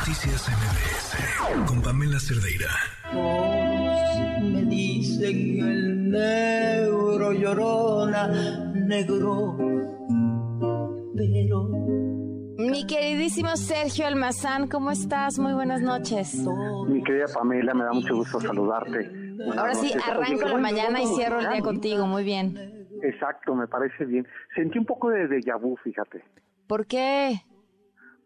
Noticias MBS con Pamela Cerdeira. me dicen el negro llorona, negro, pero mi queridísimo Sergio Almazán, ¿cómo estás? Muy buenas noches. Mi querida Pamela, me da mucho gusto saludarte. Ahora sí, arranco la mañana y cierro el día contigo, muy bien. Exacto, me parece bien. Sentí un poco de déjà vu, fíjate. ¿Por qué?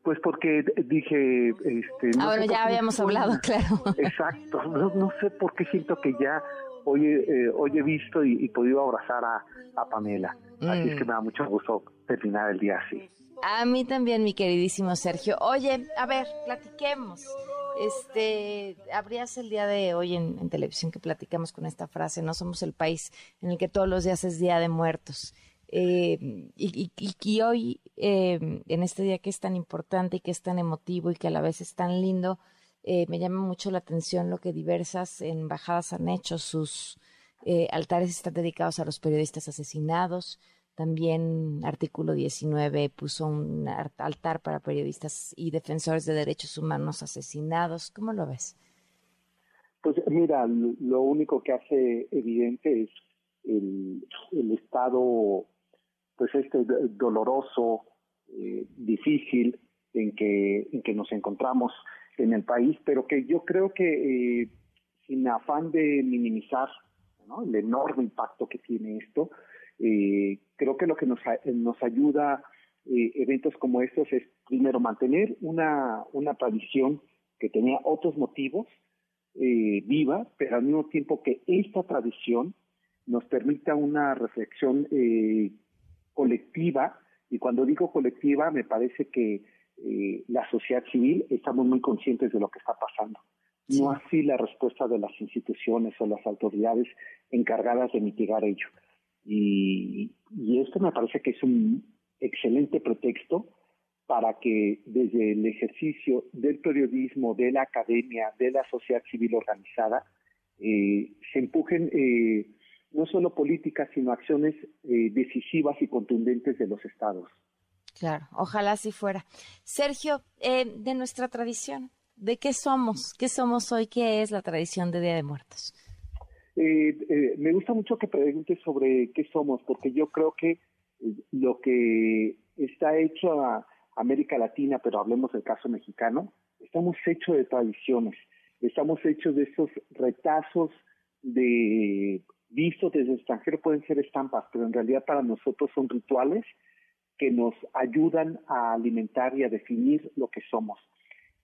Pues porque dije, este... No ah, ya habíamos hablado, claro. Exacto, no, sé por qué siento que ya hoy, eh, hoy he visto y, podido abrazar a, Pamela. Así es que mm. me da mucho gusto terminar el día así. A mí también, mi queridísimo Sergio. Oye, a ver, platiquemos. Este, habrías el día de hoy en, televisión que platicamos con esta frase, no somos el país en el que todos los días es Día de Muertos. Eh, y, y, hoy, eh, en este día que es tan importante y que es tan emotivo y que a la vez es tan lindo, eh, me llama mucho la atención lo que diversas embajadas han hecho. Sus altares están dedicados a los periodistas asesinados, también artículo 19 puso un altar para periodistas y defensores de derechos humanos asesinados. ¿Cómo lo ves? Pues mira, lo único que hace evidente es el, estado, pues este doloroso, eh, difícil en que, en que nos encontramos en el país, pero que yo creo que eh, sin afán de minimizar el enorme impacto que tiene esto, eh, creo que lo que nos, nos ayuda eventos como estos es primero mantener una, una tradición que tenía otros motivos viva, pero al mismo tiempo que esta tradición nos permita una reflexión eh, colectiva, y cuando digo colectiva me parece que eh, la sociedad civil estamos muy conscientes de lo que está pasando. No así la respuesta de las instituciones o las autoridades encargadas de mitigar ello. Y, esto me parece que es un excelente pretexto para que desde el ejercicio del periodismo, de la academia, de la sociedad civil organizada, eh, se empujen eh, no solo políticas, sino acciones eh, decisivas y contundentes de los estados. Claro, ojalá así fuera. Sergio, de nuestra tradición, ¿de qué somos? ¿Qué somos hoy? ¿Qué es la tradición de Día de Muertos? Eh, eh, me gusta mucho que preguntes sobre qué somos, porque yo creo que eh, lo que está hecho a América Latina, pero hablemos del caso mexicano, estamos hechos de tradiciones, estamos hechos de esos retazos de vistos desde el extranjero, pueden ser estampas, pero en realidad para nosotros son rituales que nos ayudan a alimentar y a definir lo que somos.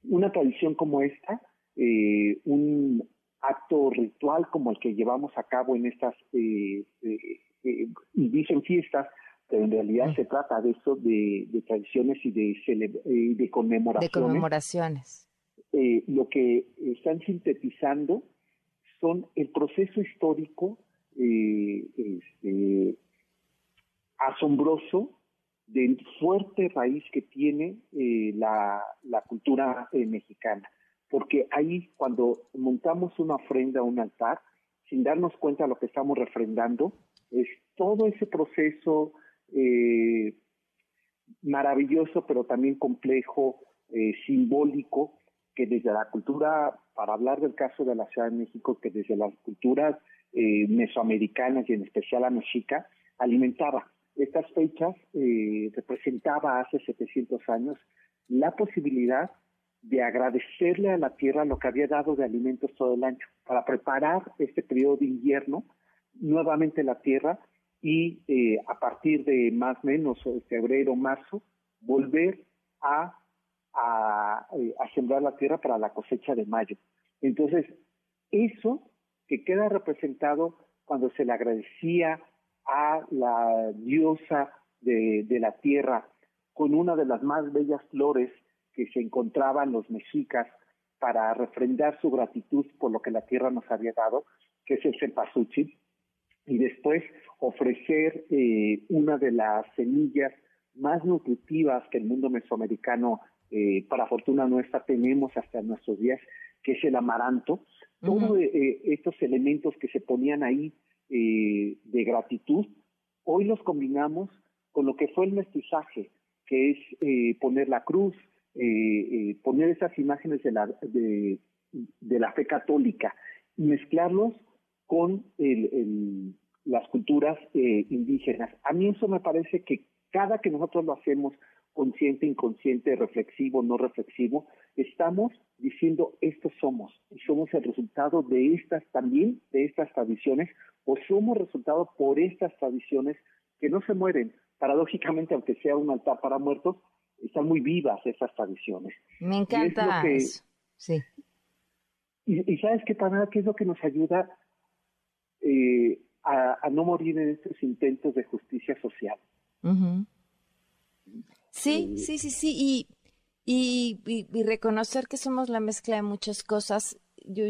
Una tradición como esta, eh, un acto ritual como el que llevamos a cabo en estas, eh, eh, eh y dicen fiestas, pero en realidad se trata de eso, de, tradiciones y de, eh, de conmemoraciones. De conmemoraciones. lo que están sintetizando son el proceso histórico este, asombroso de fuerte raíz que tiene la, la cultura mexicana. Porque ahí cuando montamos una ofrenda, un altar, sin darnos cuenta de lo que estamos refrendando, es todo ese proceso eh, maravilloso, pero también complejo, eh, simbólico, que desde la cultura, para hablar del caso de la Ciudad de México, que desde las culturas eh, mesoamericanas y en especial la mexica, alimentaba. Estas fechas representaba hace 700 años la posibilidad de agradecerle a la tierra lo que había dado de alimentos todo el año, para preparar este periodo de invierno, nuevamente la tierra, y eh, a partir de más o menos febrero, marzo, volver a, a, eh, a sembrar la tierra para la cosecha de mayo. Entonces, eso que queda representado cuando se le agradecía a la diosa de, la tierra con una de las más bellas flores que se encontraban los mexicas para refrendar su gratitud por lo que la tierra nos había dado, que es el cempasúchil, y después ofrecer eh, una de las semillas más nutritivas que el mundo mesoamericano, eh, para fortuna nuestra, tenemos hasta nuestros días, que es el amaranto. Todos eh, estos elementos que se ponían ahí de gratitud, hoy los combinamos con lo que fue el mestizaje, que es poner la cruz, eh, poner esas imágenes de la, de, la fe católica y mezclarlos con las culturas indígenas. A mí eso me parece que cada que nosotros lo hacemos consciente, inconsciente, reflexivo, no reflexivo, estamos diciendo esto somos y somos el resultado de estas también, de estas tradiciones, o somos resultado por estas tradiciones que no se mueren. Paradójicamente, aunque sea un altar para muertos, están muy vivas esas tradiciones. Me encanta eso. Sí. Y, sabes qué, para qué es lo que nos ayuda eh, a, no morir en estos intentos de justicia social. Sí, sí, sí, sí. Y, y, reconocer que somos la mezcla de muchas cosas, yo,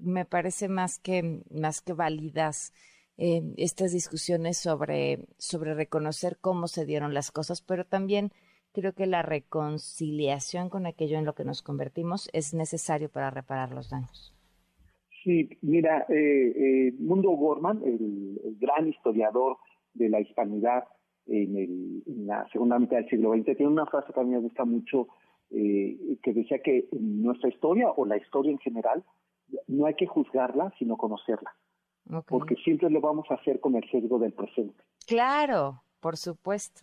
me parece más que, más que válidas eh, estas discusiones sobre, sobre reconocer cómo se dieron las cosas, pero también creo que la reconciliación con aquello en lo que nos convertimos es necesario para reparar los daños. Sí, mira, eh, eh Mundo Gorman, el, gran historiador de la hispanidad, en, la segunda mitad del siglo XX, tiene una frase que a mí me gusta mucho, eh, que decía que nuestra historia o la historia en general, no hay que juzgarla, sino conocerla. Porque siempre lo vamos a hacer con el sesgo del presente. Claro, por supuesto.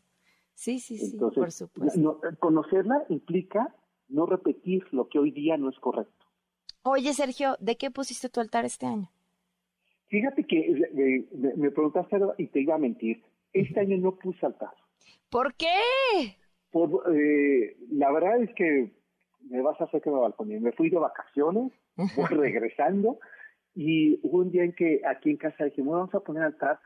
Sí, sí, sí, por supuesto. conocerla implica no repetir lo que hoy día no es correcto. Oye, Sergio, ¿de qué pusiste tu altar este año? Fíjate que eh, me preguntaste y te iba a mentir. Este año no puse altar. ¿Por qué? Por, eh, la verdad es que me vas a hacer que me balconee. Me fui de vacaciones, voy regresando, y hubo un día en que aquí en casa dijimos, vamos a poner altar,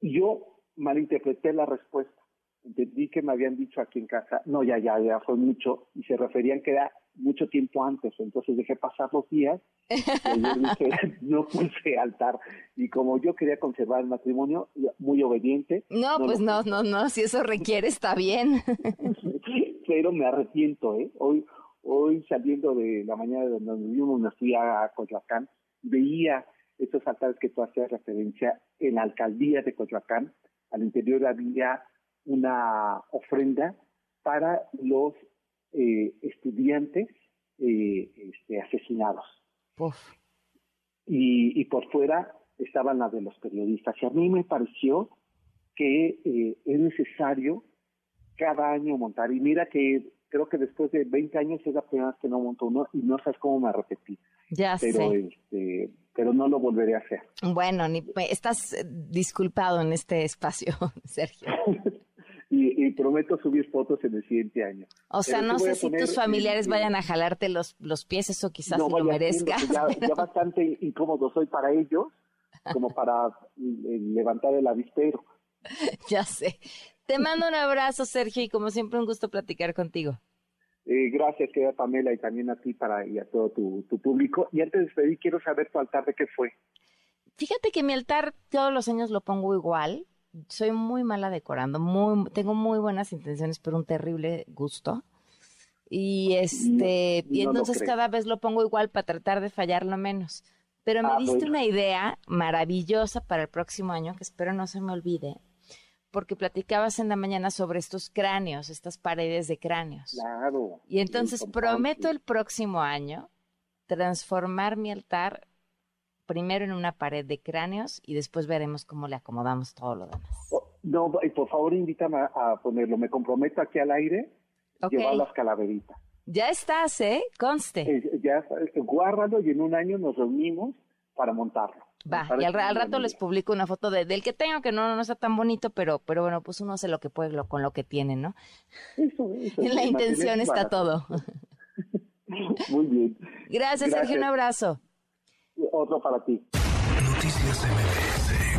y yo malinterpreté la respuesta. Entendí que me habían dicho aquí en casa, no, ya, ya, ya fue mucho, y se referían que era mucho tiempo antes, entonces dejé pasar los días y no puse altar. Y como yo quería conservar el matrimonio, muy obediente. No, pues no, no, no, si eso requiere está bien. Pero me arrepiento, ¿eh? Hoy, hoy saliendo de la mañana de donde vivimos, me fui a Coyoacán, veía estos altares que tú hacías referencia en la alcaldía de Coyoacán. Al interior había una ofrenda para los eh, estudiantes eh, este, asesinados. Y, por fuera estaban las de los periodistas. Y a mí me pareció que eh, es necesario cada año montar. Y mira que creo que después de 20 años es la primera vez que no monto uno y no sabes cómo me arrepentí. Ya pero, sé. Este, pero no lo volveré a hacer. Bueno, ni, estás disculpado en este espacio, Sergio. y, prometo subir fotos en el siguiente año. O sea, no sé si tus familiares vayan a jalarte los, los pies, eso quizás no, lo merezca. Ya, ya, bastante incómodo soy para ellos, como para eh, levantar el avispero. ya sé. Te mando un abrazo, Sergio, y como siempre un gusto platicar contigo. Eh, gracias, querida Pamela, y también a ti para, y a todo tu, tu público. Y antes de despedir, quiero saber tu altar de qué fue. Fíjate que mi altar todos los años lo pongo igual soy muy mala decorando, muy, tengo muy buenas intenciones, pero un terrible gusto. Y este, y entonces cada vez lo pongo igual para tratar de fallarlo menos. Pero me ah, diste una idea maravillosa para el próximo año, que espero no se me olvide, porque platicabas en la mañana sobre estos cráneos, estas paredes de cráneos. Claro. Y entonces prometo el próximo año transformar mi altar primero en una pared de cráneos y después veremos cómo le acomodamos todo lo demás. Oh, no, y por favor invítame a, ponerlo. Me comprometo aquí al aire llevar las calaveritas. Ya estás, ¿eh? Conste. Eh, ya, guárdalo y en un año nos reunimos para montarlo. Va, y al, rato les publico una foto de, del que tengo, que no, no está tan bonito, pero, pero bueno, pues uno hace lo que puede con lo que tiene, ¿no? Eso, eso. En la intención está todo. Muy bien. Gracias, Sergio, un abrazo. Otro para ti. Noticias MBS